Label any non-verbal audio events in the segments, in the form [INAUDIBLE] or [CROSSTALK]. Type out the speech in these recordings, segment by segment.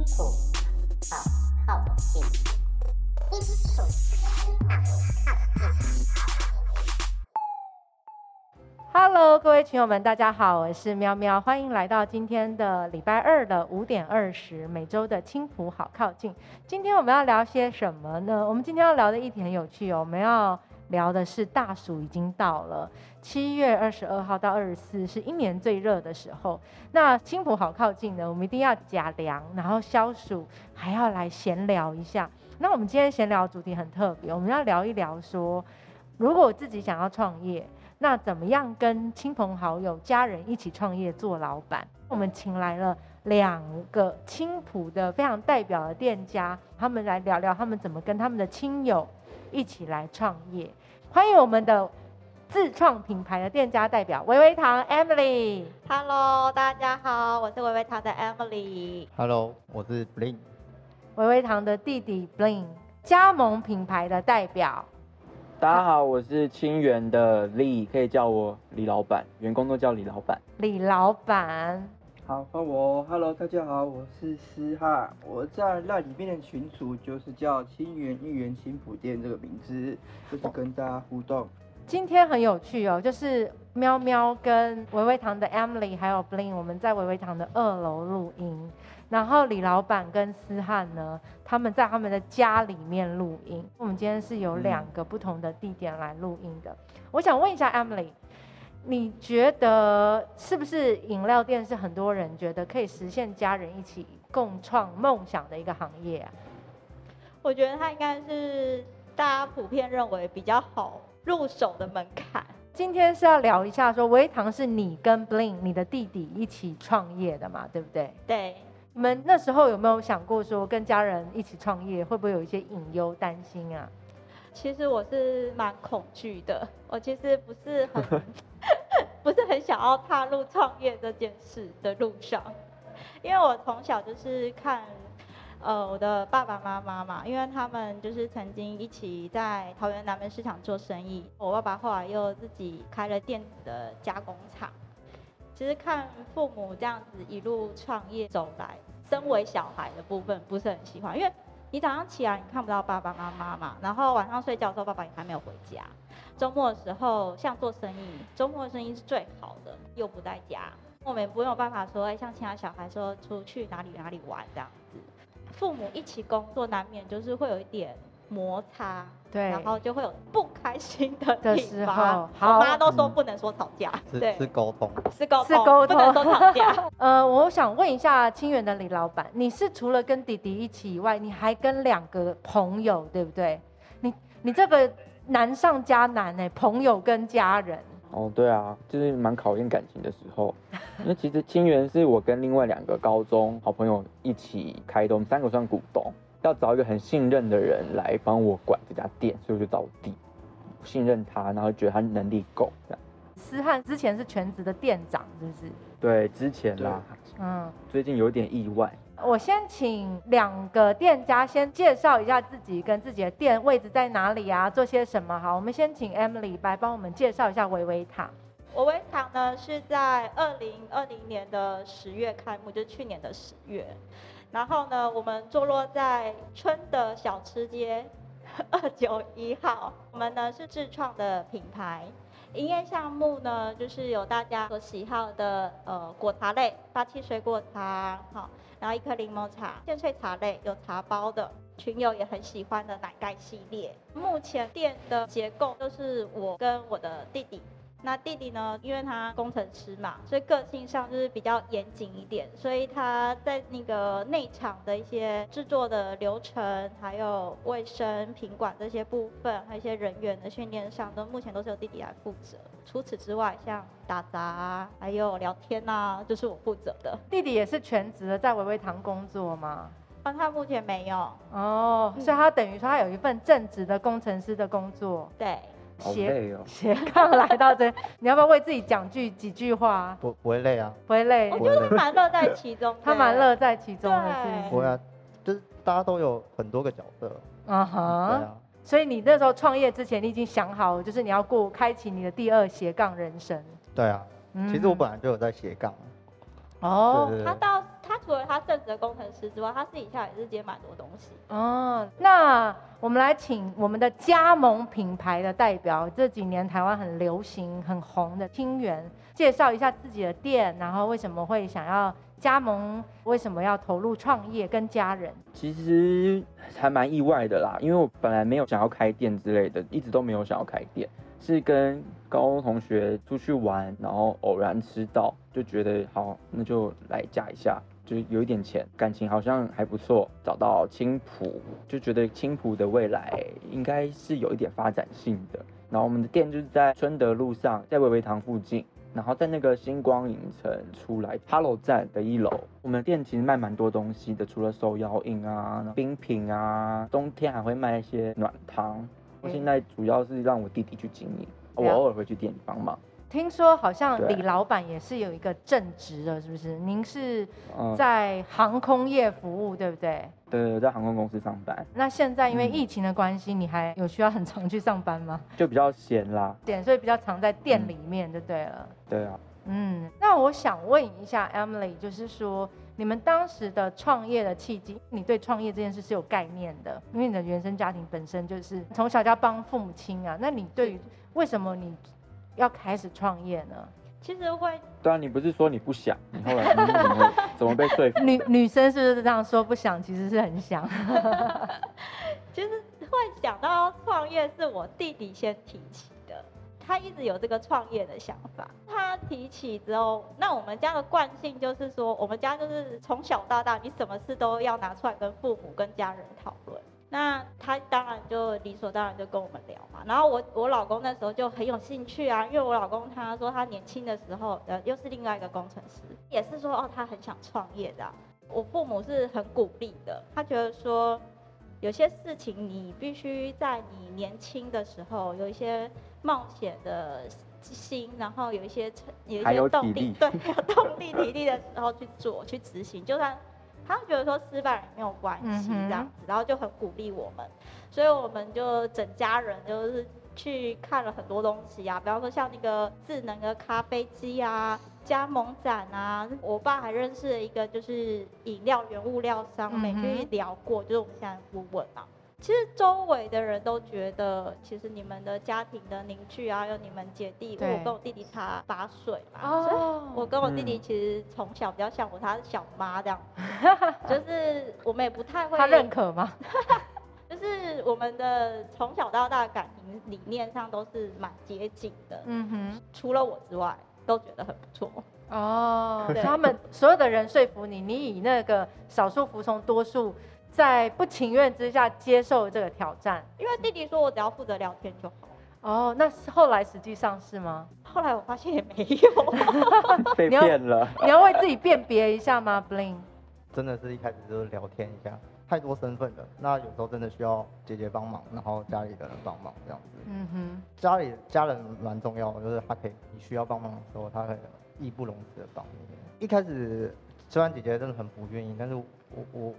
普好靠近，基础好靠近。Hello，各位群友们，大家好，我是喵喵，欢迎来到今天的礼拜二的五点二十，每周的青浦好靠近。今天我们要聊些什么呢？我们今天要聊的议题很有趣哦，我们要聊的是大暑已经到了，七月二十二号到二十四是一年最热的时候。那青浦好靠近呢，我们一定要加凉，然后消暑，还要来闲聊一下。那我们今天闲聊主题很特别，我们要聊一聊说，如果自己想要创业。那怎么样跟亲朋好友、家人一起创业做老板？我们请来了两个青浦的非常代表的店家，他们来聊聊他们怎么跟他们的亲友一起来创业。欢迎我们的自创品牌的店家代表维维堂 Emily。Hello，大家好，我是维维堂的 Emily。Hello，我是 Blink。维维堂的弟弟 Bling，加盟品牌的代表。大家好，我是清源的李，可以叫我李老板，员工都叫李老板。李老板，好，我。Hello，大家好，我是思翰。我在那里面的群主就是叫清源一元青浦店这个名字，就是跟大家互动。今天很有趣哦，就是喵喵跟维维堂的 Emily 还有 Bling，我们在维维堂的二楼录音。然后李老板跟思翰呢，他们在他们的家里面录音。我们今天是有两个不同的地点来录音的。我想问一下 Emily，你觉得是不是饮料店是很多人觉得可以实现家人一起共创梦想的一个行业啊？我觉得它应该是大家普遍认为比较好入手的门槛。今天是要聊一下说，维糖是你跟 Bling 你的弟弟一起创业的嘛，对不对？对，你们那时候有没有想过说跟家人一起创业，会不会有一些隐忧、担心啊？其实我是蛮恐惧的，我其实不是很不是很想要踏入创业这件事的路上，因为我从小就是看。呃，我的爸爸妈妈嘛，因为他们就是曾经一起在桃园南门市场做生意。我爸爸后来又自己开了电子的加工厂。其实看父母这样子一路创业走来，身为小孩的部分不是很喜欢，因为你早上起来你看不到爸爸妈妈嘛，然后晚上睡觉的时候爸爸也还没有回家。周末的时候像做生意，周末的生意是最好的，又不在家，我们也不用办法说，哎，像其他小孩说出去哪里哪里玩这样子。父母一起工作，难免就是会有一点摩擦，对，然后就会有不开心的的地方。时候，我，妈都说不能说吵架，对，是是沟通，是沟是沟不能说吵架。[LAUGHS] 呃，我想问一下清源的李老板，你是除了跟弟弟一起以外，你还跟两个朋友，对不对？你你这个难上加难呢，朋友跟家人。哦，对啊，就是蛮考验感情的时候，[LAUGHS] 因为其实清源是我跟另外两个高中好朋友一起开的，我们三个算股东，要找一个很信任的人来帮我管这家店，所以我就找我弟，信任他，然后觉得他能力够，这样。思翰之前是全职的店长，是不是？对，之前啦，嗯，最近有点意外。我先请两个店家先介绍一下自己跟自己的店位置在哪里啊，做些什么。好，我们先请 Emily 来帮我们介绍一下维维塔。我微堂呢是在二零二零年的十月开幕，就是去年的十月。然后呢，我们坐落在春的小吃街二九一号。我们呢是自创的品牌，营业项目呢就是有大家所喜好的呃果茶类，八七水果茶，好，然后一颗柠檬茶，鲜萃茶类有茶包的。群友也很喜欢的奶盖系列，目前店的结构都是我跟我的弟弟那弟弟呢，因为他工程师嘛，所以个性上就是比较严谨一点，所以他在那个内场的一些制作的流程，还有卫生、品管这些部分，还有一些人员的训练上，都目前都是由弟弟来负责。除此之外，像打杂啊，还有聊天啊，就是我负责的。弟弟也是全职的在维维堂工作吗？但他目前没有，哦，嗯所以他等于说他有一份正职的工程师的工作，对。好斜哦。斜杠来到这，[LAUGHS] 你要不要为自己讲句几句话？不不会累啊，不会累我，觉得他蛮乐在其中，他蛮乐在其中的，不是？不会啊，就是大家都有很多个角色，嗯对，啊，所以你那时候创业之前，你已经想好，就是你要过开启你的第二斜杠人生。对啊。嗯其实我本来就有在斜杠，哦对对对，他到他除除了他正职的工程师之外，他私底下也是接蛮多东西。哦，那我们来请我们的加盟品牌的代表，这几年台湾很流行、很红的清源，介绍一下自己的店，然后为什么会想要加盟，为什么要投入创业，跟家人。其实还蛮意外的啦，因为我本来没有想要开店之类的，一直都没有想要开店，是跟高中同学出去玩，然后偶然吃到，就觉得好，那就来加一下，就有一点钱，感情好像还不错，找到青浦，就觉得青浦的未来应该是有一点发展性的。然后我们的店就是在春德路上，在维维堂附近。然后在那个星光影城出来，Hello 站的一楼，我们店其实卖蛮多东西的，除了手摇饮啊、冰品啊，冬天还会卖一些暖汤。我现在主要是让我弟弟去经营，我偶尔会去店里帮忙。听说好像李老板也是有一个正职的，是不是？您是嗯，在航空业服务，对不对？对，我在航空公司上班，那现在因为嗯疫情的关系，你还有需要很常去上班吗？就比较闲啦。点，所以比较常在店里面就对了。对啊，嗯，那我想问一下 Emily，就是说你们当时的创业的契机，你对创业这件事是有概念的，因为你的原生家庭本身就是从小就要帮父母亲啊。那你对于为什么你要开始创业呢？其实会对啊，你不是说你不想，你后来你怎么怎么被说服？[LAUGHS] 女女生是不是这样说？不想其实是很想。[LAUGHS] 其实会想到创业是我弟弟先提起的，他一直有这个创业的想法。他提起之后，那我们家的惯性就是说，我们家就是从小到大，你什么事都要拿出来跟父母、跟家人讨论。那他当然就理所当然就跟我们聊嘛。然后我我老公那时候就很有兴趣啊，因为我老公他说他年轻的时候，呃，又是另外一个工程师，也是说哦他很想创业这样。我父母是很鼓励的，他觉得说有些事情你必须在你年轻的时候有一些冒险的心，然后有一些有一些动力对，有动力体力的时候去做去执行，就算他觉得说失败也没有关系这样子，然后就很鼓励我们，所以我们就整家人就是去看了很多东西啊，比方说像那个智能的咖啡机啊。加盟展啊，我爸还认识了一个就是饮料原物料商，我们去聊过，就是我们现在的顾问嘛。其实周围的人都觉得，其实你们的家庭的凝聚啊，有你们姐弟，我跟我弟弟差八岁嘛，所以哦我跟我弟弟嗯其实从小比较像我，他是小妈这样，[LAUGHS] 就是我们也不太会，他认可吗？[LAUGHS] 就是我们的从小到大的感情理念上都是蛮接近的，嗯哼。除了我之外，都觉得很不错。哦，[LAUGHS] 对他们所有的人说服你，你以那个少数服从多数，在不情愿之下接受这个挑战。因为弟弟说我只要负责聊天就好。哦，那是后来实际上是吗？后来我发现也没有，被 [LAUGHS] 你要骗了。你要为自己辨别一下吗？Bling，真的是一开始就是聊天一下，太多身份了。那有时候真的需要姐姐帮忙，然后家里的人帮忙这样子。嗯哼，家里家人蛮重要的，就是他可以你需要帮忙的时候，他会义不容辞的帮你。一开始虽然姐姐真的很不愿意，但是我我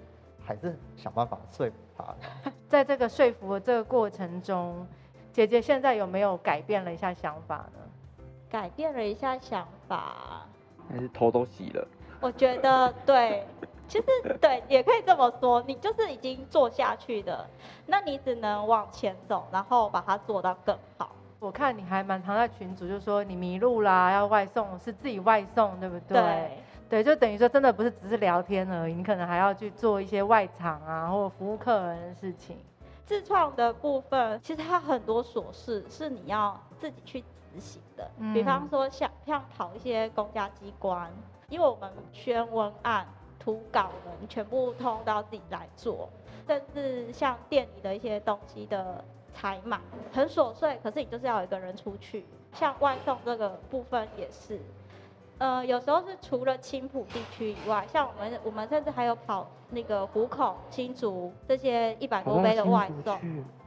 还是想办法说服他。[LAUGHS] 在这个说服的这个过程中，姐姐现在有没有改变了一下想法呢？改变了一下想法。还是头都洗了。我觉得对，其实对，也可以这么说，你就是已经做下去的，那你只能往前走，然后把它做到更好。我看你还蛮常在群组，就说你迷路啦，要外送，是自己外送，对不对？对，就等于说真的不是只是聊天而已，你可能还要去做一些外场啊，或者服务客人的事情。自创的部分，其实它很多琐事是你要自己去执行的，比方嗯说像像跑一些公家机关，因为我们宣文案、图稿人全部通都要自己来做，甚至像店里的一些东西的采买，很琐碎，可是你就是要有一个人出去。像外送这个部分也是，呃，有时候是除了青浦地区以外，像我们我们甚至还有跑那个湖口、新竹这些一百多杯的外送，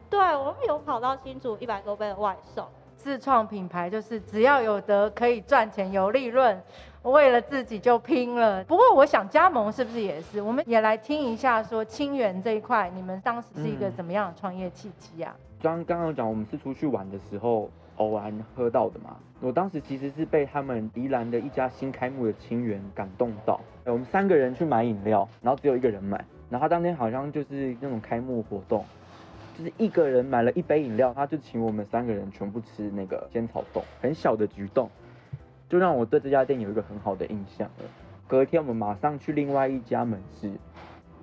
对，我们有跑到新竹一百多杯的外送。自创品牌就是只要有得可以赚钱有利润，为了自己就拼了。不过我想加盟是不是也是？我们也来听一下说清源这一块，你们当时是一个嗯怎么样的创业契机啊？刚刚刚有讲，我们是出去玩的时候，偶然喝到的嘛。我当时其实是被他们宜兰的一家新开幕的清源感动到，我们三个人去买饮料，然后只有一个人买，然后他当天好像就是那种开幕活动，就是一个人买了一杯饮料，他就请我们三个人全部吃那个仙草冻，很小的举动，就让我对这家店有一个很好的印象了。隔天我们马上去另外一家门市，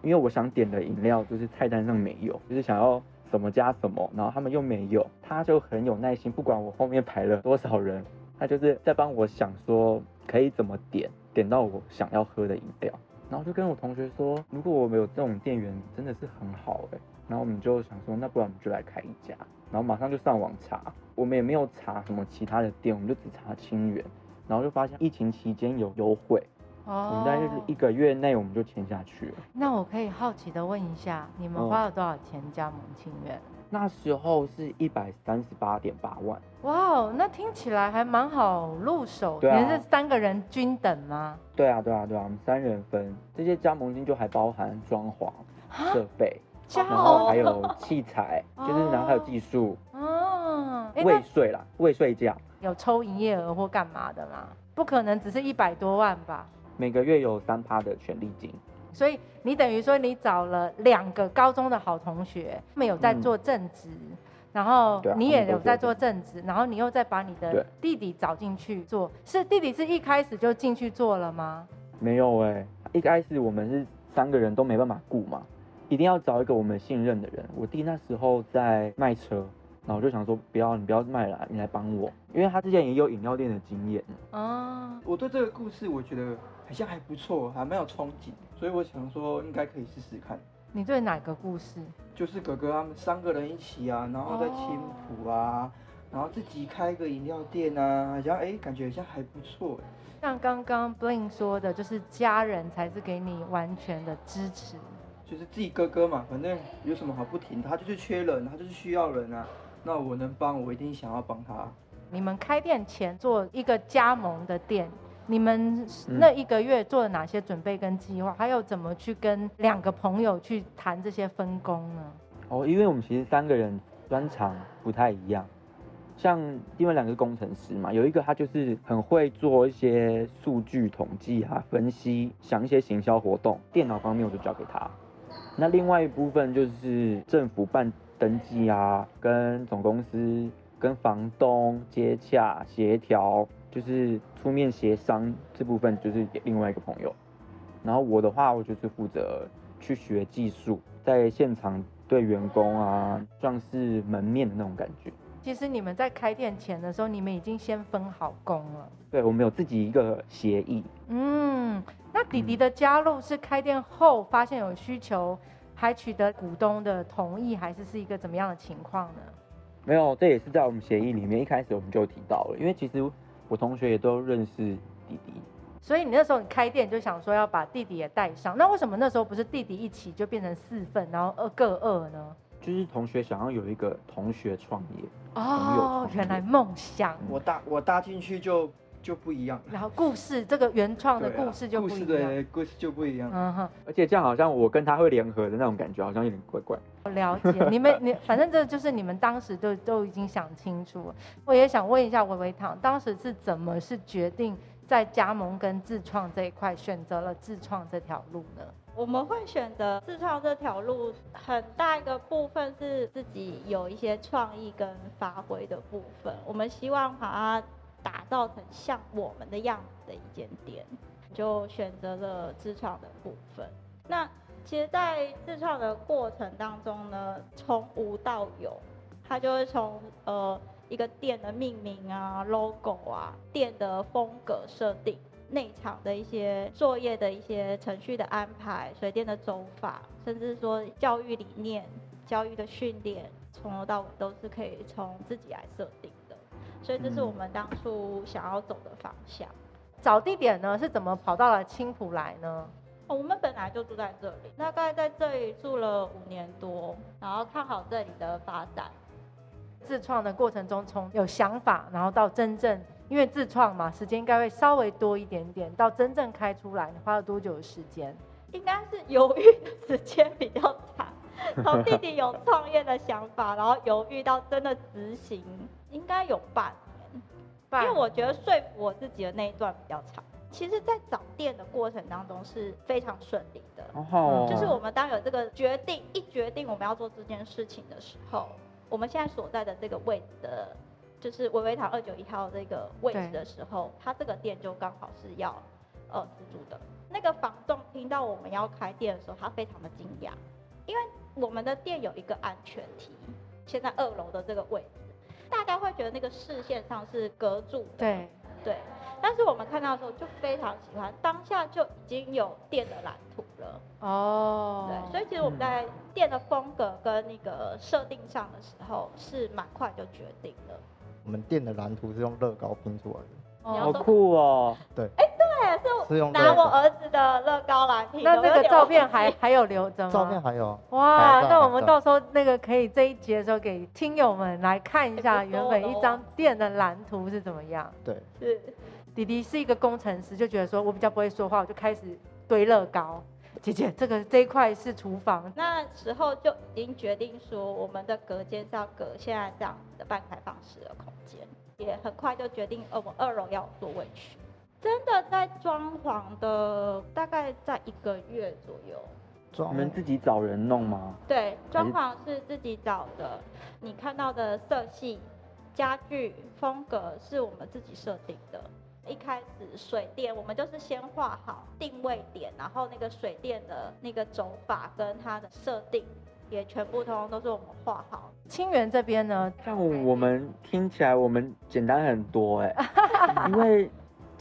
因为我想点的饮料就是菜单上没有，就是想要怎么加什么，然后他们又没有，他就很有耐心，不管我后面排了多少人，他就是在帮我想说可以怎么点，点到我想要喝的饮料。然后就跟我同学说，如果我们有这种店员，真的是很好哎。然后我们就想说，那不然我们就来开一家。然后马上就上网查，我们也没有查什么其他的店，我们就只查清源。然后就发现疫情期间有优惠，我们大概就是一个月内我们就签下去了。那我可以好奇的问一下，你们嗯花了多少钱加盟清源？那时候是一百三十八点八万，哇哦，那听起来还蛮好入手。对啊你们是三个人均等吗？对啊对啊对啊，我们三人分，这些加盟金就还包含装潢、设备，加然后盟还有器材，[LAUGHS] 就是然后还有技术、哦，哎，未那税啦，未税价，有抽营业额或干嘛的吗？不可能只是一百多万吧？每个月有三趴的权利金。所以你等于说你找了两个高中的好同学，他们有在嗯做正职，然后你也有在做正正职，然后你又再把你的弟弟找进去做，是弟弟是一开始就进去做了吗？没有哎、一开始我们是三个人都没办法顾嘛，一定要找一个我们信任的人。我弟那时候在卖车，然后我就想说不要你不要卖了，你来帮我，因为他之前也有饮料店的经验。哦，我对这个故事我觉得好像还不错，还蛮有憧憬，所以我想说应该可以试试看。你对哪个故事？就是哥哥他们三个人一起啊，然后在青浦啊，然后自己开个饮料店啊，好像哎感觉好像还不错哎。像刚刚 Bling 说的，就是家人才是给你完全的支持。就是自己哥哥嘛，反正有什么好不停，他就是缺人，他就是需要人啊。那我能帮，我一定想要帮他。你们开店前做一个加盟的店，你们嗯那一个月做了哪些准备跟计划？还有怎么去跟两个朋友去谈这些分工呢？哦，因为我们其实三个人专长不太一样，像另外两个工程师嘛，有一个他就是很会做一些数据统计啊、分析，想一些行销活动，电脑方面我就交给他。那另外一部分就是政府办登记啊，跟总公司、跟房东接洽协调，就是出面协商这部分就是给另外一个朋友。然后我的话，我就是负责去学技术，在现场对员工啊，像是门面的那种感觉。其实你们在开店前的时候，你们已经先分好工了。对我们有自己一个协议，嗯，那弟弟的加入是开店后发现有需求，还取得股东的同意，还是是一个怎么样的情况呢？没有，这也是在我们协议里面一开始我们就提到了，因为其实我同学也都认识弟弟，所以你那时候你开店就想说要把弟弟也带上，那为什么那时候不是弟弟一起就变成四份，然后二各二呢？就是同学想要有一个同学创业，哦，原来梦想，我搭我搭进去就就不一样了。然后故事这个原创的故事就不故事一样。的故事就不一样。嗯哼，而且这样好像我跟他会联合的那种感觉，好像有点怪怪。我了解 [LAUGHS] 你们，你反正这就是你们当时都都已经想清楚了。我也想问一下维维堂，当时是怎么是决定在加盟跟自创这一块选择了自创这条路呢？我们会选择自创这条路，很大一个部分是自己有一些创意跟发挥的部分。我们希望把它打造成像我们的样子的一间店，就选择了自创的部分。那其实，在自创的过程当中呢，从无到有，它就会从呃一个店的命名啊、logo 啊、店的风格设定。内场的一些作业的一些程序的安排、水电的走法，甚至说教育理念、教育的训练，从头到尾都是可以从自己来设定。所以这是我们当初想要走的方向。找地点呢是怎么跑到了青浦来呢？哦我们本来就住在这里，大概在这里住了五年多，然后看好这里的发展。自创的过程中，从有想法，然后到真正，因为自创嘛，时间应该会稍微多一点点，到真正开出来，你花了多久的时间？应该是犹豫的时间比较长，[LAUGHS] 从弟弟有创业的想法，然后犹豫到真的执行，应该有半年，半因为我觉得说服我自己的那一段比较长。其实，在找店的过程当中是非常顺利的，哦，就是我们当有这个决定，一决定我们要做这件事情的时候，我们现在所在的这个位置的，就是维维堂二九一号这个位置的时候，它这个店就刚好是要呃出租的。那个房东听到我们要开店的时候，他非常的惊讶，因为我们的店有一个安全梯，现在二楼的这个位置，大家会觉得那个视线上是隔住的，对，对，但是我们看到的时候就非常喜欢，当下就已经有店的蓝图了。哦，对，所以其实我们在店的风格跟那个设定上的时候是蛮快就决定了。我们店的蓝图是用乐高拼出来的，好酷哦，对，是拿我儿子的乐高来拼。那那个照片还还有留着吗？照片还有，哇，那我们到时候那个可以这一节的时候给听友们来看一下 [LAUGHS] 原本一哦张店的蓝图是怎么样。对，是弟弟是一个工程师，就觉得说我比较不会说话，我就开始堆乐高。姐姐，这个这一块是厨房，那时候就已经决定说，我们的隔间是要隔现在这样子的半开放式的空间，也很快就决定，呃，我们二楼要有座位区。真的在装潢的大概在一个月左右。装你们自己找人弄吗？对，装潢是自己找的，你看到的色系、家具风格是我们自己设定的。一开始水电我们就是先画好定位点，然后那个水电的那个走法跟它的设定也全部通通都是我们画好。清源这边呢，像我们听起来我们简单很多哎，[LAUGHS] 因为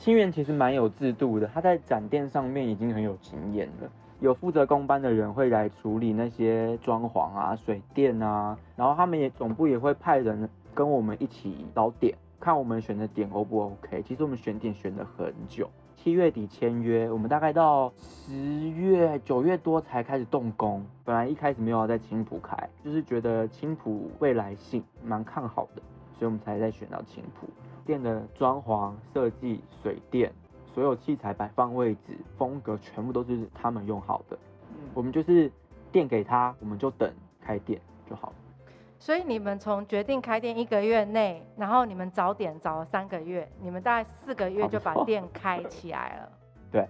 清源其实蛮有制度的，他在展店上面已经很有经验了。有负责工班的人会来处理那些装潢啊、水电啊，然后他们也总部也会派人跟我们一起找点，看我们选的点 O 不 OK。其实我们选点选了很久，七月底签约，我们大概到十月、九月多才开始动工。本来一开始没有要在青浦开，就是觉得青浦未来性蛮看好的，所以我们才在选到青浦。店的装潢设计、水电。所有器材摆放位置、风格全部都是他们用好的，我们就是店给他，我们就等开店就好了。所以你们从决定开店一个月内，然后你们早点找了三个月，你们大概四个月就把店开起来了。[LAUGHS] 对，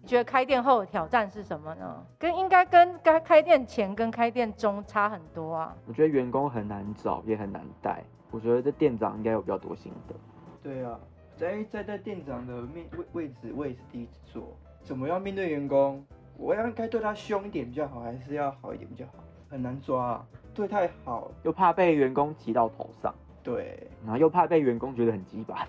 你觉得开店后的挑战是什么呢？跟应该跟该开店前跟开店中差很多啊。我觉得员工很难找，也很难带。我觉得这店长应该有比较多心得。对啊，在在在店长的面位位置，我也是第一次做。怎么样面对员工？我要该对他凶一点比较好，还是要好一点比较好？很难抓、啊，对太好，又怕被员工骑到头上，对，然后又怕被员工觉得很鸡巴，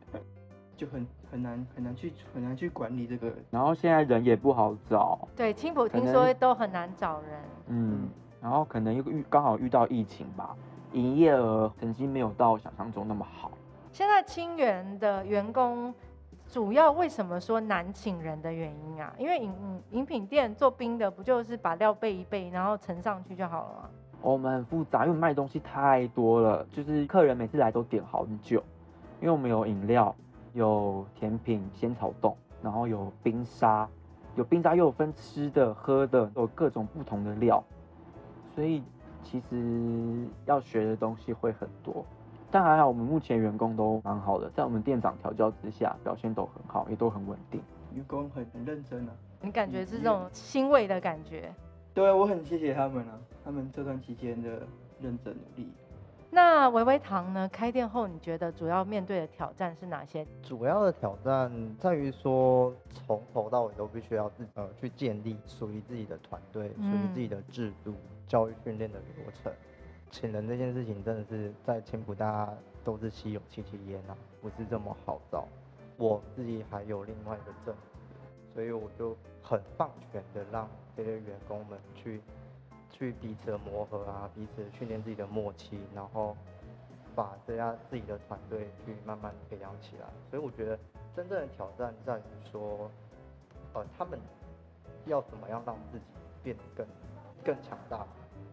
[LAUGHS] 就很很难很难去很难去管理这个。然后现在人也不好找，对，青浦听说都很难找人。嗯，然后可能又遇刚好遇到疫情吧，营业额成绩没有到想象中那么好。现在清源的员工主要为什么说难请人的原因啊？因为饮饮品店做冰的不就是把料备一备，然后盛上去就好了吗？我们很复杂，因为卖东西太多了，就是客人每次来都点好久，因为我们有饮料、有甜品、仙草冻，然后有冰沙，有冰沙又有分吃的、喝的，有各种不同的料，所以其实要学的东西会很多。但还好，我们目前员工都蛮好的，在我们店长调教之下，表现都很好，也都很稳定。员工很很认真啊。你感觉是这种欣慰的感觉。对啊，我很谢谢他们啊，他们这段期间的认真努力。那维维堂呢？开店后，你觉得主要面对的挑战是哪些？主要的挑战在于说，从头到尾都必须要自呃去建立属于自己的团队，属于嗯自己的制度、教育训练的流程。请人这件事情真的是在青浦大家都是稀有戚戚焉啊，不是这么好找。我自己还有另外一个证，所以我就很放权的让这些员工们去去彼此的磨合啊，彼此训练自己的默契，然后把这样自己的团队去慢慢培养起来。所以我觉得真正的挑战在于说，呃，他们要怎么样让自己变得更更强大。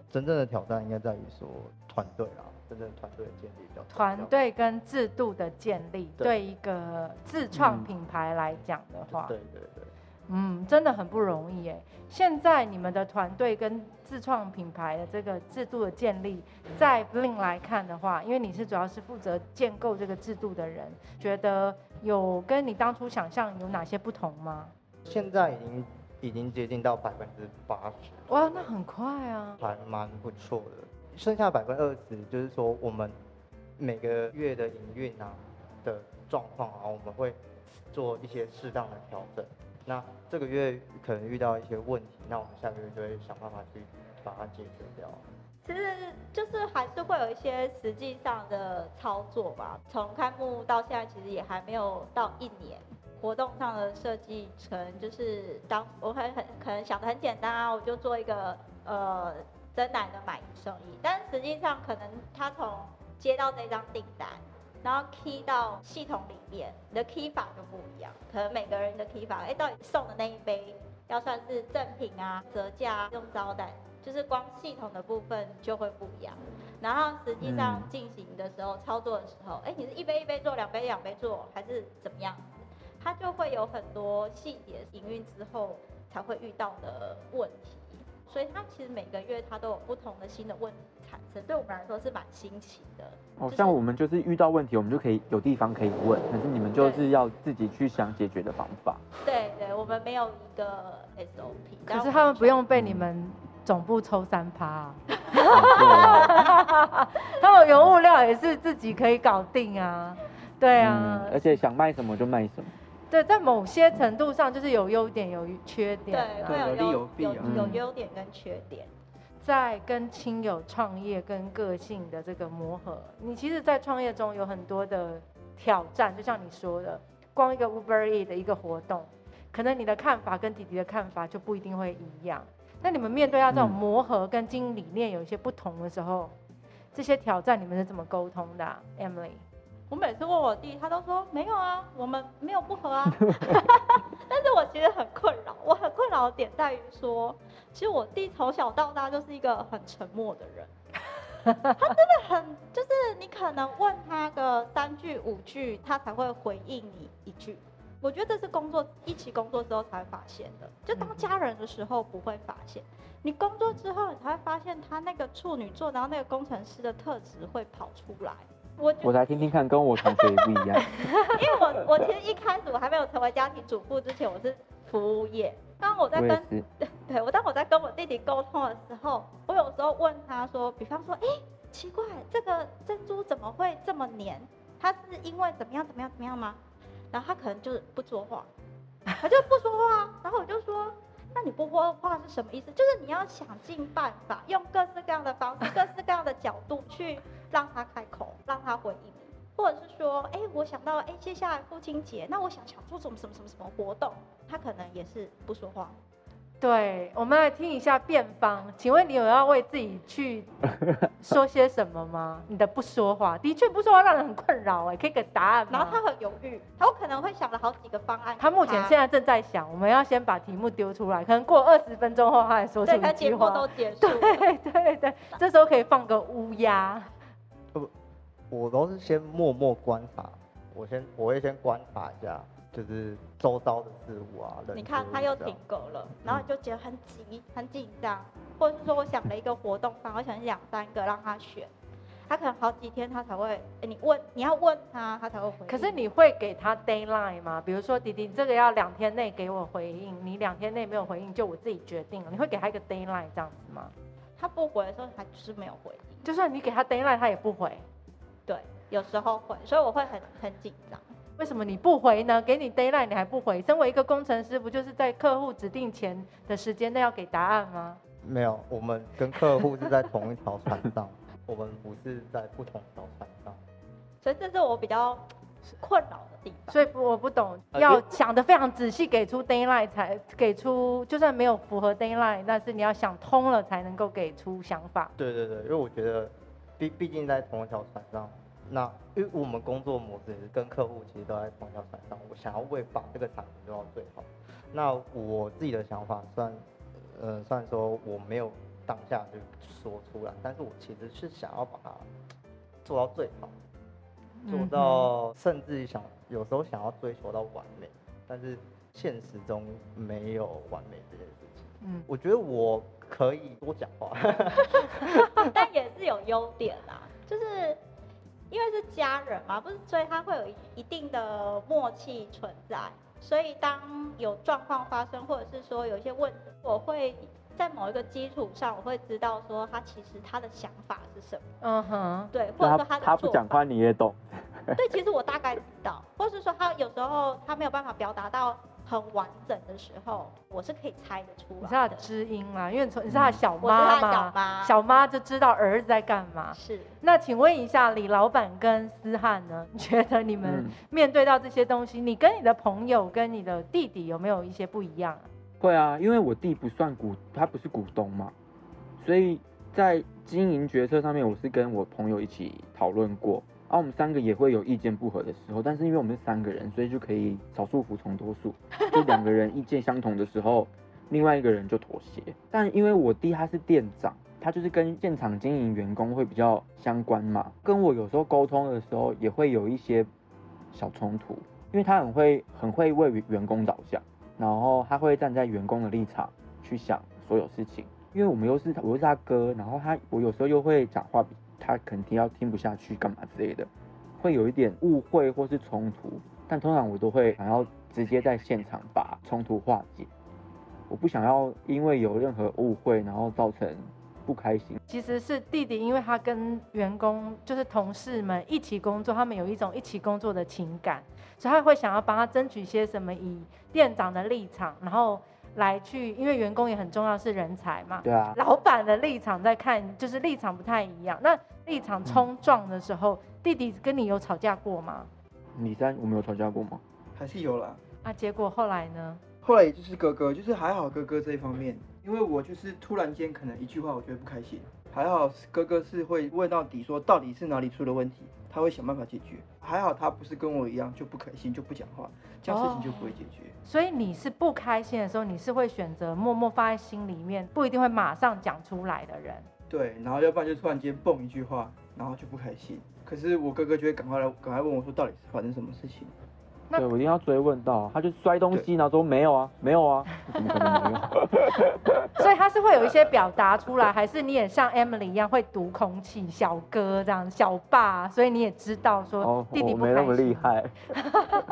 真正的挑战应该在于说团队啊，真正的团队的建立比较团队跟制度的建立，对对一个自创嗯品牌来讲的话，对对对，嗯，真的很不容易哎。现在你们的团队跟自创品牌的这个制度的建立，在 Bling 来看的话，因为你是主要是负责建构这个制度的人，觉得有跟你当初想象有哪些不同吗？现在已经已经接近到百分之八十，哇，那很快啊！还蛮不错的。剩下百分之二十，就是说我们每个月的营运啊的状况啊，我们会做一些适当的调整。那这个月可能遇到一些问题，那我们下个月就会想办法去把它解决掉。其实就是还是会有一些实际上的操作吧。从开幕到现在，其实也还没有到一年。活动上的设计，可能就是当我很很可能想的很简单啊，我就做一个呃真奶的买一送一。但实际上，可能他从接到这张订单，然后 key 到系统里面，你的 key 法就不一样。可能每个人的 key 法，哎，到底送的那一杯要算是赠品啊、折价、啊用招待，就是光系统的部分就会不一样。然后实际上进行的时候，操作的时候，哎，你是一杯一杯做，两杯两杯做，还是怎么样？它就会有很多细节，营运之后才会遇到的问题，所以它其实每个月它都有不同的新的问题产生，对我们来说是蛮新奇的。哦，像我们就是遇到问题，我们就可以有地方可以问，可是你们就是要自己去想解决的方法。对对，我们没有一个 SOP，可是他们不用被你们总部抽三趴，[LAUGHS] 他们原物料也是自己可以搞定啊，对啊，而且想卖什么就卖什么。对，在某些程度上就是有优点有缺点，对，会有利有弊有有优点跟缺点。在跟亲友创业跟个性的这个磨合，你其实，在创业中有很多的挑战，就像你说的，光一个 Uber E 的一个活动，可能你的看法跟弟弟的看法就不一定会一样。那你们面对到这种磨合跟经营理念有一些不同的时候，这些挑战你们是怎么沟通的，Emily？我每次问我弟，他都说没有啊，我们没有不和啊。[LAUGHS] [LAUGHS] 但是我其实很困扰，我很困扰的点在于说，其实我弟从小到大就是一个很沉默的人。[LAUGHS] 他真的很，就是你可能问他个三句五句，他才会回应你一句。我觉得这是工作一起工作之后才会发现的，就当家人的时候不会发现，你工作之后你才会发现他那个处女座，然后那个工程师的特质会跑出来。我我来听听看，跟我同学也不一样。[LAUGHS] 因为我我其实一开始我还没有成为家庭主妇之前，我是服务业。当我在跟 [LAUGHS] 对我当我在跟我弟弟沟通的时候，我有时候问他说，比方说，哎，奇怪，这个珍珠怎么会这么黏？他是因为怎么样怎么样怎么样吗？然后他可能就是不说话，他就不说话。然后我就说，那你不说话是什么意思？就是你要想尽办法，用各式各样的方式，各式各样的角度去。让他开口，让他回应，或者是说，哎，我想到，哎，接下来父亲节，那我想想做什么什么什么什么活动，他可能也是不说话。对，我们来听一下辩方，请问你有要为自己去 [LAUGHS] 说些什么吗？你的不说话，的确不说话让人很困扰，哎，可以给答案吗？然后他很犹豫，他可能会想了好几个方案。他目前现在正在想，我们要先把题目丢出来，可能过二十分钟后他才说出一句话。都结束。[LAUGHS] 对对对，这时候可以放个乌鸦。我都是先默默观察，我先我会先观察一下，就是周遭的事物啊。你看他又停格了，然后你就觉得很急、很紧张，或者是说我想了一个活动方，我想两三个让他选，他可能好几天他才会，你问你要问他，他才会回。可是你会给他 d a y l i n e 吗？比如说弟弟这个要两天内给我回应，你两天内没有回应就我自己决定了，你会给他一个 d a y l i n e 这样子吗？他不回的时候，他就是没有回应。就算你给他 d a y l i n e 他也不回。对，有时候会，所以我会很很紧张。为什么你不回呢？给你 d a y l i n e 你还不回？身为一个工程师，不就是在客户指定前的时间内要给答案吗？没有，我们跟客户是在同一条船上，我们不是在不同条船上。所以这是我比较困扰的地方。所以我不懂，要想的非常仔细，给出 d a y l i g h t 才给出，就算没有符合 d a y l i g h t 但是你要想通了才能够给出想法。对对对，因为我觉得。毕毕竟在同一条船上，那因为我们工作模式也是跟客户其实都在同一条船上，我想要为把这个产品做到最好。那我自己的想法算，呃，算说我没有当下就说出来，但是我其实是想要把它做到最好，做到甚至想有时候想要追求到完美，但是现实中没有完美这件事情。嗯，我觉得我可以多讲话 [LAUGHS] [LAUGHS] 但也是有优点啦，就是因为是家人嘛，不是，所以他会有一定的默契存在。所以当有状况发生，或者是说有一些问题，我会在某一个基础上，我会知道说他其实他的想法是什么，嗯哼，对，或者说他他不讲话你也懂，对，其实我大概知道，或是说他有时候他没有办法表达到很完整的时候，我是可以猜得出来的你是他的。知音嘛，因为你从你是他的小我是他的妈嘛，小妈小妈就知道儿子在干嘛。是，那请问一下，李老板跟思翰呢？你觉得你们嗯面对到这些东西，你跟你的朋友跟你的弟弟有没有一些不一样啊？会啊，因为我弟不算股，他不是股东嘛，所以在经营决策上面，我是跟我朋友一起讨论过，啊，我们三个也会有意见不合的时候，但是因为我们是三个人，所以就可以少数服从多数，[LAUGHS] 就两个人意见相同的时候，另外一个人就妥协。但因为我弟他是店长，他就是跟现场经营员工会比较相关嘛，跟我有时候沟通的时候也会有一些小冲突，因为他很会很会为员工着想。然后他会站在员工的立场去想所有事情，因为我们又是我又是他哥，然后他我有时候又会讲话他肯定要听不下去干嘛之类的，会有一点误会或是冲突，但通常我都会想要直接在现场把冲突化解，我不想要因为有任何误会然后造成不开心。其实是弟弟，因为他跟员工就是同事们一起工作，他们有一种一起工作的情感，所以他会想要帮他争取些什么，以店长的立场，然后来去，因为员工也很重要，是人才嘛。对啊，老板的立场在看，就是立场不太一样。那立场冲撞的时候，弟弟跟你有吵架过吗？你三，我们有吵架过吗？还是有啦。啊，结果后来呢？后来也就是哥哥，就是还好哥哥这一方面，因为我就是突然间可能一句话我觉得不开心，还好哥哥是会问到底，说到底是哪里出了问题，他会想办法解决。还好他不是跟我一样就不开心就不讲话，这样事情就不会解决。所以你是不开心的时候，你是会选择默默放在心里面，不一定会马上讲出来的人。对，然后要不然就突然间蹦一句话，然后就不开心。可是我哥哥就会赶快来，赶快问我说到底是发生什么事情。那对，我一定要追问到，他就摔东西，然后说没有啊，没有啊，[LAUGHS] 怎么可能没有？所以他是会有一些表达出来，还是你也像 Emily 一样会读空气，小哥这样，小爸，所以你也知道说哦，弟弟没那么厉害，[LAUGHS]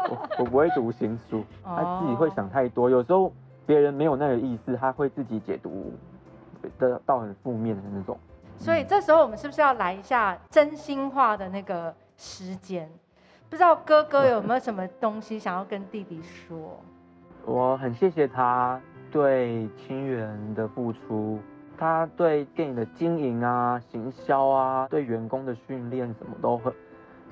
我我不会读心术，他自己会哦想太多，有时候别人没有那个意思，他会自己解读的到很负面的那种。所以这时候我们是不是要来一下真心话的那个时间？不知道哥哥有没有什么东西想要跟弟弟说？我很谢谢他对清源的付出，他对电影的经营啊、行销啊、对员工的训练什么都很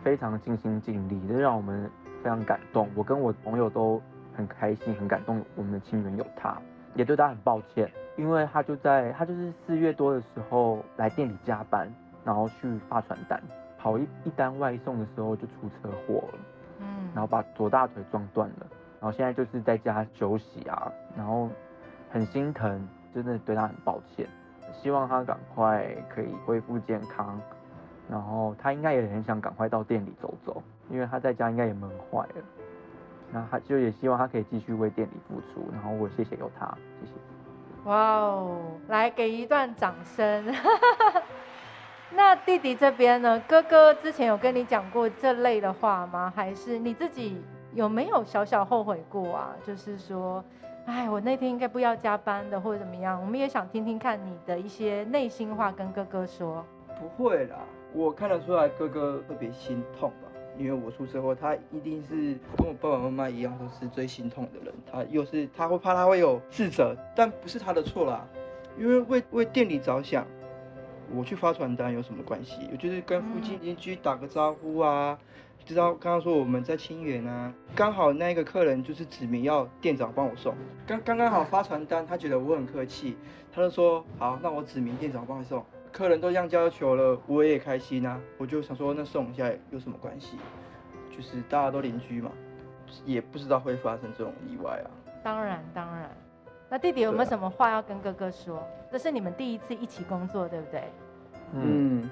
非常尽心尽力，这让我们非常感动。我跟我朋友都很开心、很感动，我们的清源有他，也对他很抱歉，因为他就在他就是四月多的时候来店里加班，然后去发传单，跑一一单外送的时候就出车祸了。嗯，然后把左大腿撞断了，然后现在就是在家休息啊，然后很心疼，真的对他很抱歉，希望他赶快可以恢复健康，然后他应该也很想赶快到店里走走，因为他在家应该也闷坏了，那他就也希望他可以继续为店里付出，然后我谢谢有他，谢谢。哇哦，来给一段掌声。那弟弟这边呢？哥哥之前有跟你讲过这类的话吗？还是你自己有没有小小后悔过啊？就是说，哎，我那天应该不要加班的，或者怎么样？我们也想听听看你的一些内心话，跟哥哥说。不会啦，我看得出来哥哥特别心痛吧，因为我出车祸，他一定是跟我爸爸妈妈一样，都是最心痛的人。他又是他会怕他会有自责，但不是他的错啦，因为为为店里着想，我去发传单有什么关系？我就是跟附近邻居打个招呼啊。知道刚刚说我们在清远啊，刚好那个客人就是指明要店长帮我送，刚刚刚好发传单，他觉得我很客气，他就说好，那我指明店长帮你送。客人都这样要求了，我也开心啊，我就想说那送一下有什么关系？就是大家都邻居嘛，也不知道会发生这种意外啊。当然，当然。那弟弟有没有什么话要跟哥哥说？这是你们第一次一起工作，对不对？嗯，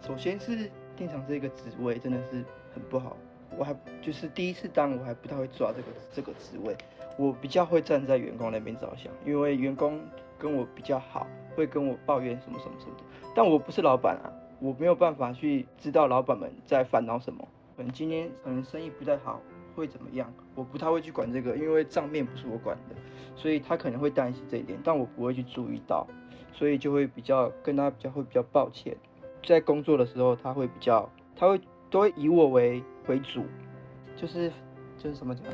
首先是店长这个职位真的是很不好我还就是第一次当，我还不太会抓这个这个职位，我比较会站在员工那边着想，因为员工跟我比较好，会跟我抱怨什么什么什么的，但我不是老板啊，我没有办法去知道老板们在烦恼什么，可能今天可能生意不太好，会怎么样，我不太会去管这个，因为账面不是我管的，所以他可能会担心这一点，但我不会去注意到，所以就会比较跟他比较会比较抱歉，在工作的时候他会比较，他会都会以我为为主，就是就是什么讲，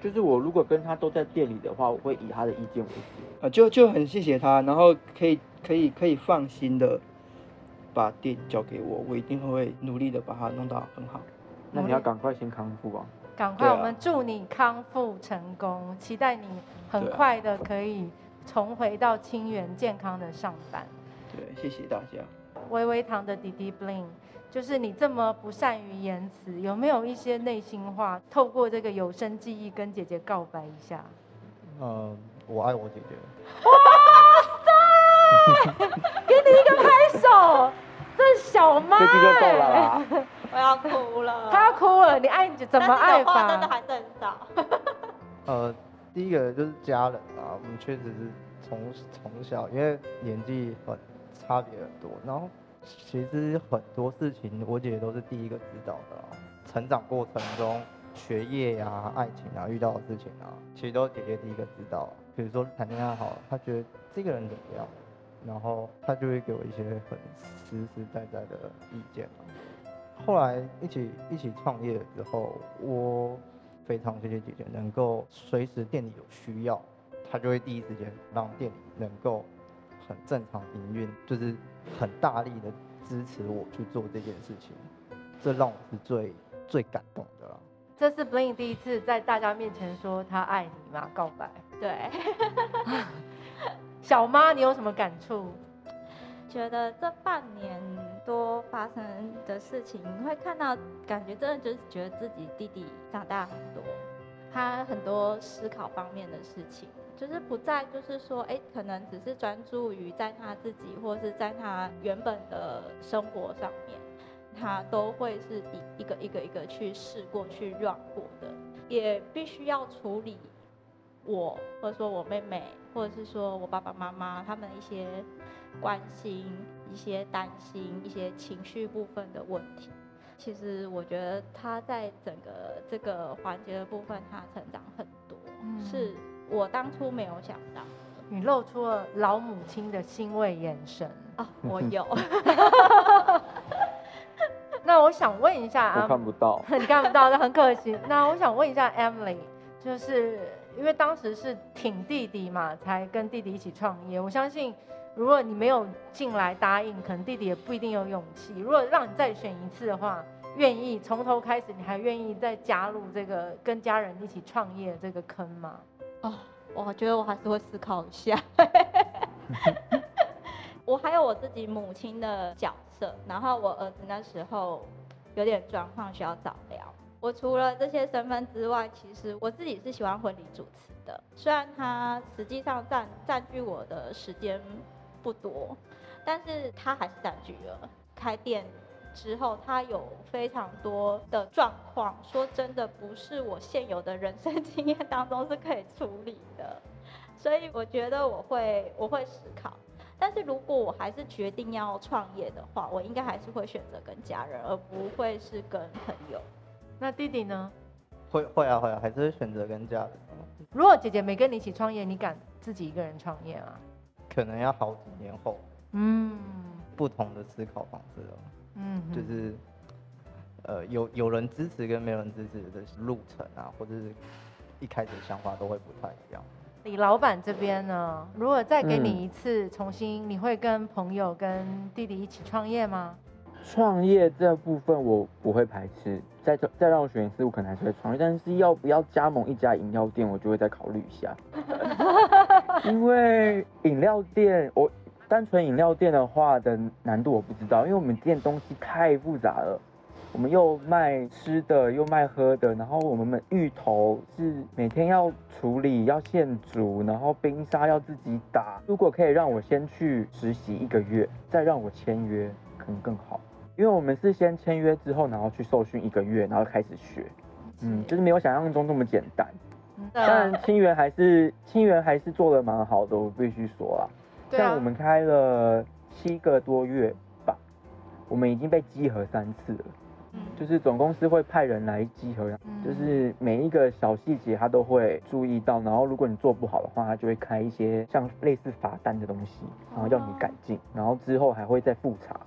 就是我如果跟他都在店里的话，我会以他的意见为主。啊，就就很谢谢他，然后可以可以可以放心的把店交给我，我一定会努力的把它弄到很好。那你要赶快先康复啊！赶快，我们祝你康复成功，期待你很快的可以重回到清源健康的上班。对，谢谢大家。微微堂的弟弟 Bling，就是你这么不善于言辞，有没有一些内心话，透过这个有声记忆跟姐姐告白一下？嗯，我爱我姐姐。哇塞给你一个拍手，这小妈、这句就够了。[LAUGHS] 我要哭了。她要哭了，你爱你怎么爱真的？还是很少。[LAUGHS] [LAUGHS] 呃，第一个就是家人啊，我们确实是从从小，因为年纪很差别很多，然后其实很多事情我姐姐都是第一个知道的、啊。成长过程中，学业呀、爱情啊，遇到的事情啊，其实都是姐姐第一个知道、啊。比如说谈恋爱好了，她觉得这个人怎么样，然后她就会给我一些很实实在在的意见啊。后来一起一起创业之后，我非常谢谢姐姐能够随时店里有需要，她就会第一时间让店里能够很正常营运，就是很大力的支持我去做这件事情，这让我是最最感动的啦。这是 Bling 第一次在大家面前说他爱你嘛，告白。对，[LAUGHS] 小妈，你有什么感触？觉得这半年多发生的事情，你会看到，感觉真的就是觉得自己弟弟长大很多，他很多思考方面的事情，就是不再就是说，哎，可能只是专注于在他自己或是在他原本的生活上面，他都会是一一个一个一个去试过去绕过的，也必须要处理我或者说我妹妹，或者是说我爸爸妈妈他们一些关心、一些担心、一些情绪部分的问题。其实我觉得他在整个这个环节的部分，他成长很多，嗯是我当初没有想到。你露出了老母亲的欣慰眼神。啊，我有，[LAUGHS] 那我想问一下我啊，看不到。[LAUGHS] 你看不到，那很可惜。那我想问一下 Emily，就是因为当时是挺弟弟嘛，才跟弟弟一起创业。我相信，如果你没有进来答应，可能弟弟也不一定有勇气。如果让你再选一次的话，愿意从头开始，你还愿意再加入这个跟家人一起创业这个坑吗？哦，我觉得我还是会思考一下。[LAUGHS] 我还有我自己母亲的角色，然后我儿子那时候有点状况需要早疗。我除了这些身份之外，其实我自己是喜欢婚礼主持的，虽然它实际上占占据我的时间不多，但是他还是占据了。开店之后，他有非常多的状况，说真的，不是我现有的人生 [LAUGHS] 经验当中是可以处理的，所以我觉得我会我会思考。但是如果我还是决定要创业的话，我应该还是会选择跟家人，而不会是跟朋友。那弟弟呢？会会啊会啊，还是会选择跟家人啊。如果姐姐没跟你一起创业，你敢自己一个人创业吗？可能要好几年后，嗯不同的思考方式了。嗯，就是呃有有人支持跟没人支持的路程啊，或者是一开始的想法都会不太一样。李老板这边呢，如果再给你嗯一次重新，你会跟朋友、跟弟弟一起创业吗？创业这部分我不会排斥，再再让我选一次，我可能还是会创业，但是要不要加盟一家饮料店，我就会再考虑一下。[LAUGHS] [LAUGHS] 因为饮料店，我单纯饮料店的话的难度我不知道，因为我们店东西太复杂了。我们又卖吃的，又卖喝的，然后我们芋头是每天要处理，要现煮，然后冰沙要自己打。如果可以让我先去实习一个月，再让我签约，可能更好。因为我们是先签约之后，然后去受训一个月，然后开始学，嗯，就是没有想象中这么简单。嗯当然，清源还是清源还是做的蛮好的，我必须说啊。对啊像我们开了七个多月吧，我们已经被稽核三次了。嗯，就是总公司会派人来稽核，嗯就是每一个小细节他都会注意到，然后如果你做不好的话，他就会开一些像类似罚单的东西，然后要你改进，然后之后还会再复查。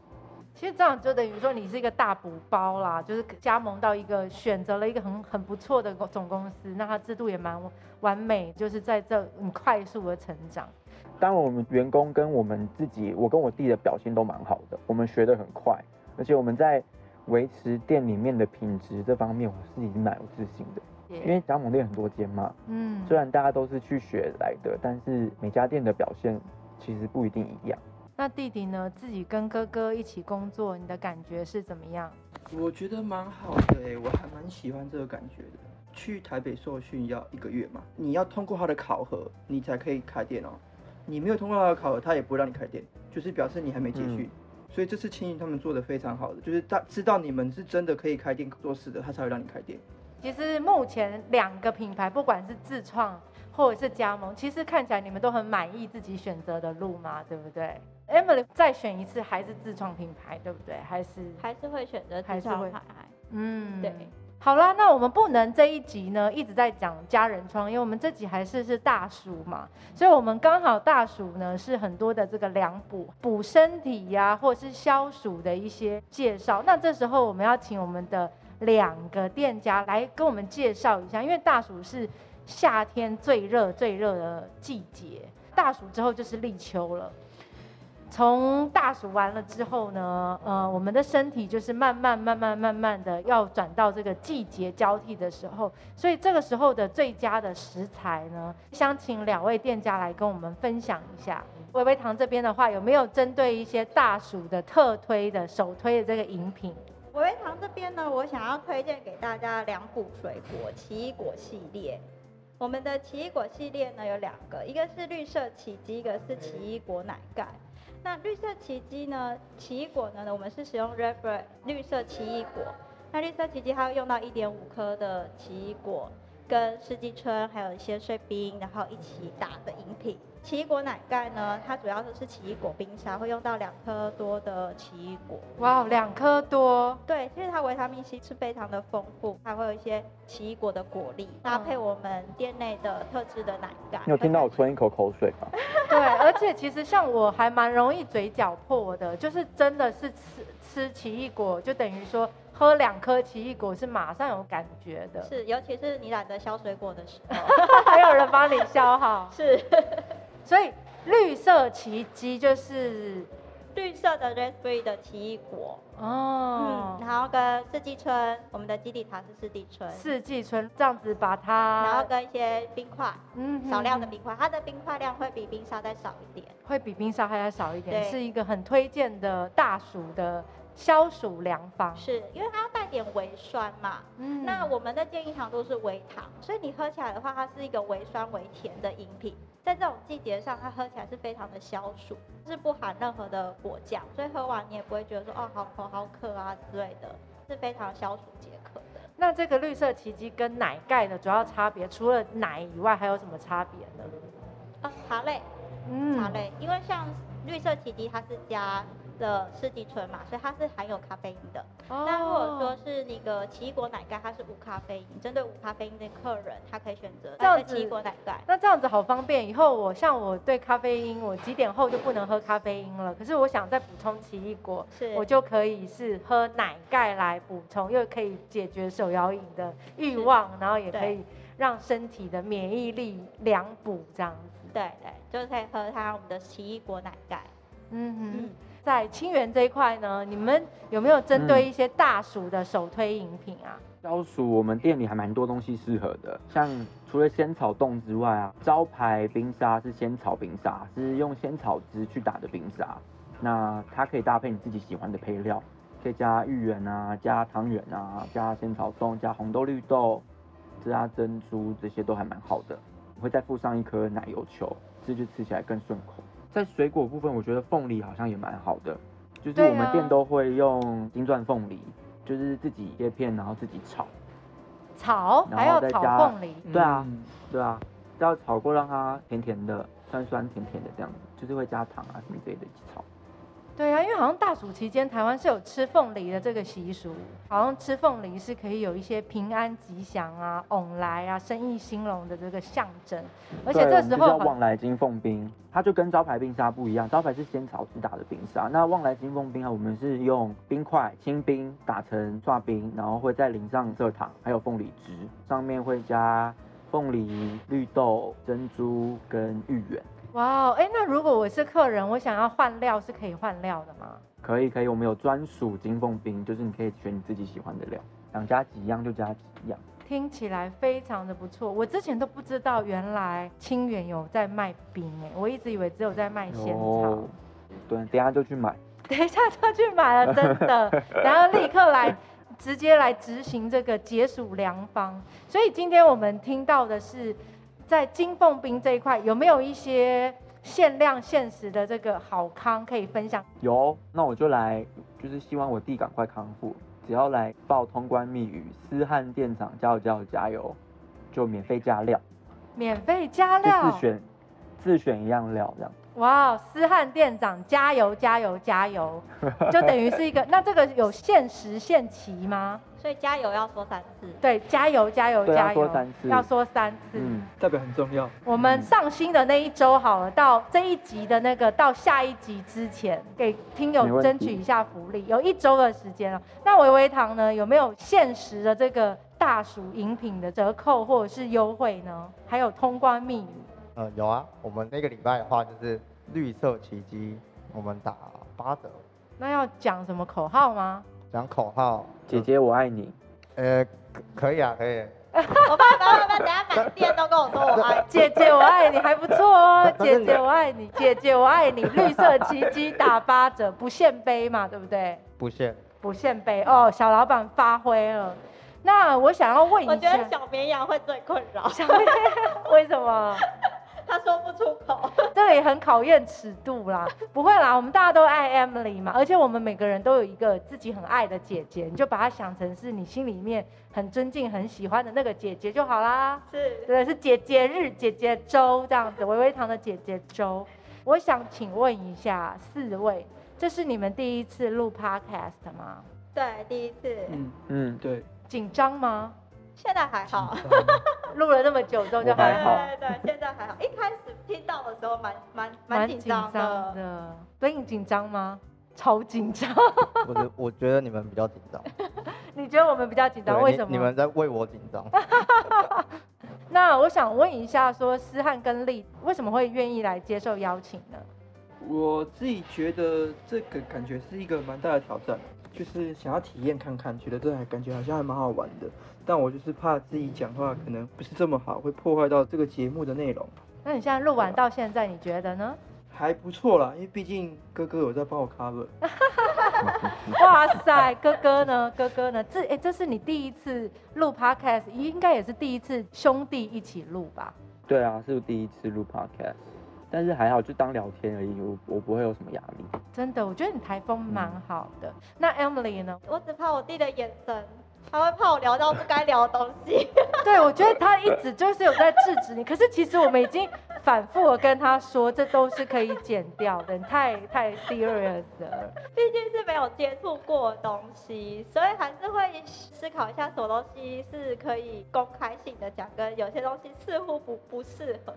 其实这样就等于说你是一个大补包啦，就是加盟到一个选择了一个很很不错的总公司，那它制度也蛮完美，就是在这很快速的成长。当然，我们员工跟我们自己，我跟我弟的表现都蛮好的，我们学得很快，而且我们在维持店里面的品质这方面，我是已经蛮有自信的。因为加盟店很多间嘛，嗯，虽然大家都是去学来的，但是每家店的表现其实不一定一样。那弟弟呢？自己跟哥哥一起工作，你的感觉是怎么样？我觉得蛮好的哎，我还蛮喜欢这个感觉的。去台北受训要一个月嘛，你要通过他的考核，你才可以开店哦。你没有通过他的考核，他也不会让你开店，就是表示你还没结训。所以这次青云他们做的非常好的，就是他知道你们是真的可以开店做事的，他才会让你开店。其实目前两个品牌，不管是自创或者是加盟，其实看起来你们都很满意自己选择的路嘛，对不对？Emily 再选一次还是自创品牌，对不对？还是还是会选择自创牌。嗯，对。好啦，那我们不能这一集呢一直在讲家人创业，我们这集还是是大暑嘛，所以我们刚好大暑呢是很多的这个凉补补身体呀、或者是消暑的一些介绍。那这时候我们要请我们的两个店家来跟我们介绍一下，因为大暑是夏天最热最热的季节，大暑之后就是立秋了。从大暑完了之后呢，呃，我们的身体就是慢慢、慢慢、慢慢的要转到这个季节交替的时候，所以这个时候的最佳的食材呢，想请两位店家来跟我们分享一下。微微堂这边的话，有没有针对一些大暑的特推的、首推的这个饮品？维维堂这边呢，我想要推荐给大家两股水果奇异果系列。我们的奇异果系列呢有两个，一个是绿色奇迹，一个是奇异果奶盖。那绿色奇迹呢，奇异果呢，我们是使用 r e f e r 绿色奇异果。那绿色奇迹它会用到一点五颗的奇异果，跟四季春还有一些碎冰，然后一起打的饮品。奇异果奶盖呢，它主要都是奇异果冰沙，会用到两颗多的奇异果。哇，两颗多，对，其实它维他命 C 是非常的丰富，还会有一些奇异果的果粒，搭配我们店内的特制的奶盖。你有听到我吞一口口水吗？[LAUGHS] 对，而且其实像我还蛮容易嘴角破的，就是真的是吃吃奇异果，就等于说喝两颗奇异果是马上有感觉的，是，尤其是你懒得削水果的时候。[LAUGHS] 还有人帮你削好，[LAUGHS] 是，所以绿色奇迹就是绿色的 raspberry 的奇异果，哦嗯，，然后跟四季春，我们的基底茶是四季春，四季春这样子把它，然后跟一些冰块，嗯少量的冰块，它的冰块量会比冰沙再少一点。会比冰沙还要少一点，对是一个很推荐的大暑的消暑良方。是因为它要带点微酸嘛，嗯那我们的建议糖度是微糖，所以你喝起来的话，它是一个微酸微甜的饮品。在这种季节上，它喝起来是非常的消暑，是不含任何的果酱，所以喝完你也不会觉得说哦好口好渴啊之类的，是非常消暑解渴的。那这个绿色奇迹跟奶盖的主要差别，除了奶以外，还有什么差别呢？啊，茶类，嗯茶类，因为像绿色奇迹它是加了四季春嘛，所以它是含有咖啡因的。哦那如果说是那个奇异果奶盖，它是无咖啡因，针对无咖啡因的客人，他可以选择这样子奇异果奶盖。那这样子好方便，以后我像我对咖啡因，我几点后就不能喝咖啡因了。可是我想再补充奇异果，是我就可以是喝奶盖来补充，又可以解决手摇饮的欲望，然后也可以让身体的免疫力良补这样子。对对，就是可以喝它我们的奇异果奶盖。嗯哼嗯，在清源这一块呢，你们有没有针对一些大暑的首推饮品啊？消暑我们店里还蛮多东西适合的，像除了仙草冻之外啊，招牌冰沙是仙草冰沙，是用仙草汁去打的冰沙。那它可以搭配你自己喜欢的配料，可以加芋圆啊，加汤圆啊，加仙草冻，加红豆绿豆，加珍珠，这些都还蛮好的。我会再附上一颗奶油球，这就吃起来更顺口。在水果部分，我觉得凤梨好像也蛮好的，就是我们店都会用金钻凤梨，就是自己切片，然后自己炒。炒？然还要炒后再加凤梨，对啊嗯。对啊，要炒过让它甜甜的、酸酸甜甜的这样子，就是会加糖啊什么之类的一起炒。对啊，因为好像大暑期间台湾是有吃凤梨的这个习俗，好像吃凤梨是可以有一些平安吉祥啊、往来啊、生意兴隆的这个象征，而且这时候好旺来金凤冰，它就跟招牌冰沙不一样，招牌是仙草制打的冰沙，那旺来金凤冰啊，我们是用冰块清冰打成刷冰，然后会再淋上蔗糖，还有凤梨汁，上面会加凤梨、绿豆、珍珠跟芋圆。哇哦，哎，那如果我是客人，我想要换料是可以换料的吗？可以可以，我们有专属金凤冰，就是你可以选你自己喜欢的料，想加几样就加几样。听起来非常的不错，我之前都不知道原来清远有在卖冰哎，我一直以为只有在卖仙草有。对，等一下就去买。等一下就去买了，真的，[LAUGHS] 然后立刻来直接来执行这个解暑良方。所以今天我们听到的是，在金凤冰这一块有没有一些限量限时的这个好康可以分享？有，那我就来，就是希望我弟赶快康复，只要来报通关密语，思汉店长加油加油加油，就免费加料，免费加料自，选自选一样料这样。哇，思汉店长加油加油加油，就等于是一个，那这个有限时限期吗？所以加油要说三次。对，加油加油对要加油，说三次要说三次。嗯，代表很重要。我们上新的那一周好了，到这一集的那个到下一集之前，给听友没问题争取一下福利，有一周的时间了。那维维堂呢，有没有限时的这个大暑饮品的折扣或者是优惠呢？还有通关密语，呃，有啊，我们那个礼拜的话就是绿色奇迹，我们打八折，那要讲什么口号吗？讲口号，姐，姐我爱你，呃，可可以啊，可以，[LAUGHS] 我爸爸爸爸等下满店都跟我说我爱你。[LAUGHS] 姐姐我爱你还不错哦，[LAUGHS] 姐姐我爱你，姐姐我爱你，绿色奇迹打八折，不限杯嘛，对不对？不限，不限杯。哦，小老板发挥了。那我想要问一下，我觉得小绵羊会最困扰，小绵羊为什么？他说不出口。[LAUGHS] 这也很考验尺度啦，[LAUGHS] 不会啦，我们大家都爱 Emily 嘛，而且我们每个人都有一个自己很爱的姐姐，你就把她想成是你心里面很尊敬、很喜欢的那个姐姐就好啦。是，对，是姐姐日、姐姐周这样子，微微堂的姐姐周。我想请问一下四位，这是你们第一次录 Podcast 吗？对，第一次，嗯，嗯，对，紧张吗？现在还好。[LAUGHS] 录了那么久之后就我还好对对对，现在还好。一开始听到的时候蛮蛮蛮紧张张的。所以你紧张吗？超紧张。我觉我觉得你们比较紧张，[LAUGHS] 你觉得我们比较紧张？对为什么？你你们在为我紧张？[LAUGHS] 那我想问一下，说思翰跟丽为什么会愿意来接受邀请呢？我自己觉得这个感觉是一个蛮大的挑战，就是想要体验看看，觉得这还感觉好像还蛮好玩的。但我就是怕自己讲话可能不是这么好，会破坏到这个节目的内容。那你现在录完到现在，你觉得呢？还不错啦，因为毕竟哥哥有在帮我 cover。[LAUGHS] 哇塞，哥哥呢？哥哥呢？这哎、这是你第一次录 podcast，应该也是第一次兄弟一起录吧？对啊，是第一次录 podcast，但是还好，就当聊天而已，我我不会有什么压力。真的，我觉得你台风蛮好的。那 Emily 呢？我只怕我弟的眼神，他会怕我聊到不该聊的东西。[LAUGHS] 对，我觉得他一直就是有在制止你，可是其实我们已经反复的跟他说，这都是可以剪掉的，你太太 serious 了。毕竟是没有接触过的东西，所以还是会思考一下，什么东西是可以公开性的讲，跟有些东西似乎不不适合。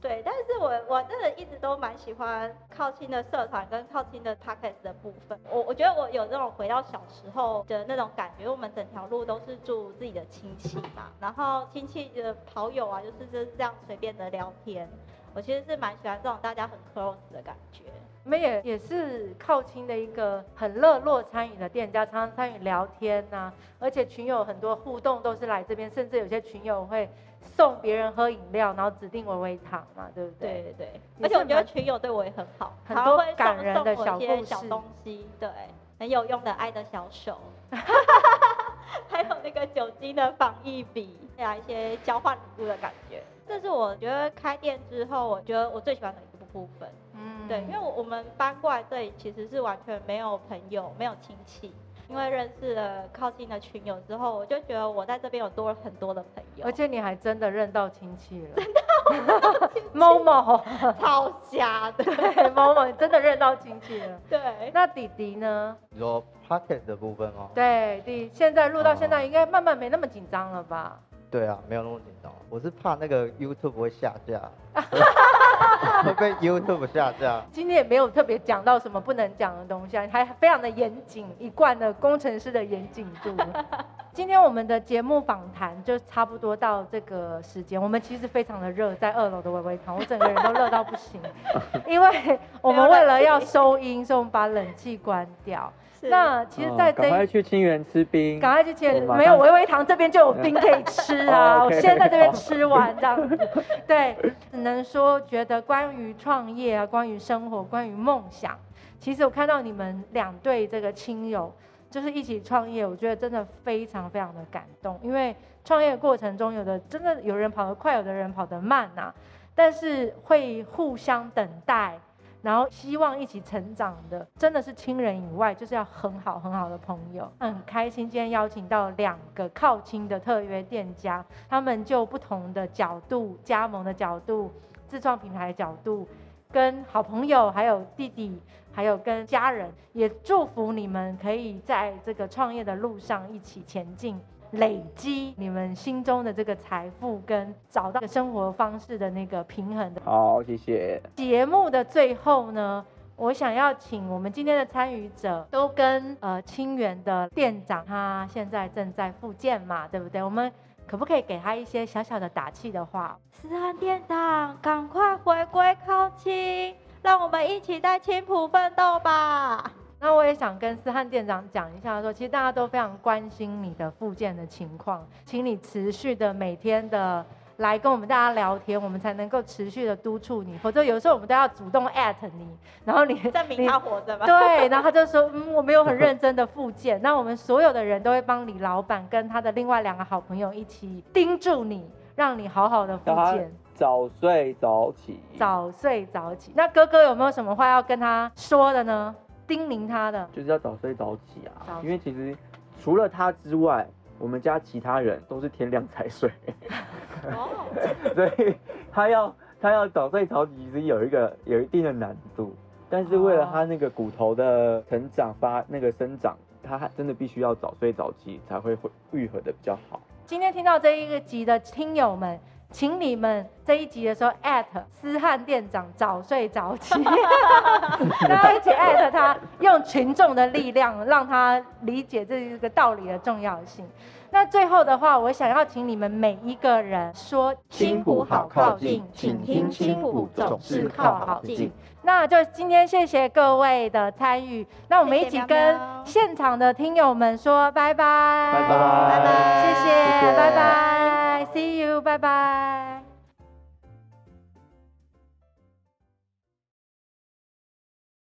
对，但是我我真的一直都蛮喜欢靠近的社团跟靠近的 podcast 的部分。我我觉得我有那种回到小时候的那种感觉，我们整条路都是住自己的亲戚嘛，然后亲戚的跑友啊，就是就是这样随便的聊天。我其实是蛮喜欢这种大家很 close 的感觉。我们也也是靠亲的一个很热络参与的店家，常常参与聊天呐、而且群友很多互动都是来这边，甚至有些群友会送别人喝饮料，然后指定维维糖嘛，对不对？对对对，而且我觉得群友对我也很好，很多他会送感人的小故事些小东西，对，很有用的爱的小手，[LAUGHS] 还有那个酒精的防疫笔，还有一些交换礼物的感觉。这是我觉得开店之后，我觉得我最喜欢的一个部分。嗯，对，因为我我们搬过来这里其实是完全没有朋友，没有亲戚。因为认识了靠近的群友之后，我就觉得我在这边有多了很多的朋友，而且你还真的认到亲戚了，真的，某某超瞎的，对，某某真的认到亲戚了。[LAUGHS] 对，那弟弟呢？你说 pocket 的部分哦？对，弟现在录到现在应该慢慢没那么紧张了吧？对啊，没有那么紧张。我是怕那个 YouTube 会下架，[LAUGHS] [LAUGHS] [LAUGHS] 会被 YouTube 下架。今天也没有特别讲到什么不能讲的东西，还非常的严谨，一贯的工程师的严谨度。今天我们的节目访谈就差不多到这个时间。我们其实非常的热，在二楼的微微堂，我整个人都热到不行，[LAUGHS] 因为我们为了要收音，所以我们把冷气关掉。那其实，在这赶快去清源吃冰，赶快去清源，没有微微堂这边就有冰可以吃啊！我现在在这边吃完这样子，[LAUGHS] 对，只能说觉得关于创业啊，关于生活，关于梦想，其实我看到你们两对这个亲友就是一起创业，我觉得真的非常非常的感动，因为创业过程中有的真的有人跑得快，有的人跑得慢呐，但是会互相等待。然后希望一起成长的，真的是亲人以外，就是要很好很好的朋友。很开心今天邀请到两个靠亲的特约店家，他们就不同的角度、加盟的角度、自创品牌的角度，跟好朋友、还有弟弟、还有跟家人，也祝福你们可以在这个创业的路上一起前进。累积你们心中的这个财富，跟找到生活方式的那个平衡的。好，谢谢。节目的最后呢，我想要请我们今天的参与者都跟呃清源的店长，他现在正在复健嘛，对不对？我们可不可以给他一些小小的打气的话？思涵店长，赶快回归靠亲，让我们一起在青浦奋斗吧。那我也想跟思翰店长讲一下，说其实大家都非常关心你的复健的情况，请你持续的每天的来跟我们大家聊天，我们才能够持续的督促你，否则有时候我们都要主动艾特你，然后你 [LAUGHS] 证明他活着吗？对，然后他就说，嗯，我没有很认真的复健，那我们所有的人都会帮李老板跟他的另外两个好朋友一起盯住你，让你好好的复健，早睡早起，早睡早起。那哥哥有没有什么话要跟他说的呢？叮咛他的就是要早睡早起啊，因为其实除了他之外，我们家其他人都是天亮才睡，[LAUGHS] 所以他要他要早睡早起，其实有一个有一定的难度，但是为了他那个骨头的成长发那个生长，他真的必须要早睡早起才会会愈合的比较好。今天听到这一个集的听友们。请你们这一集的时候艾特思翰店长早睡早起，[LAUGHS] 大家一起艾特他，用群众的力量让他理解这一个道理的重要性。那最后的话，我想要请你们每一个人说：青浦好靠近，请听青浦总是靠好近。那就今天谢谢各位的参与，那我们一起跟现场的听友们说拜拜，拜拜，谢谢，拜拜。I see you. Bye bye.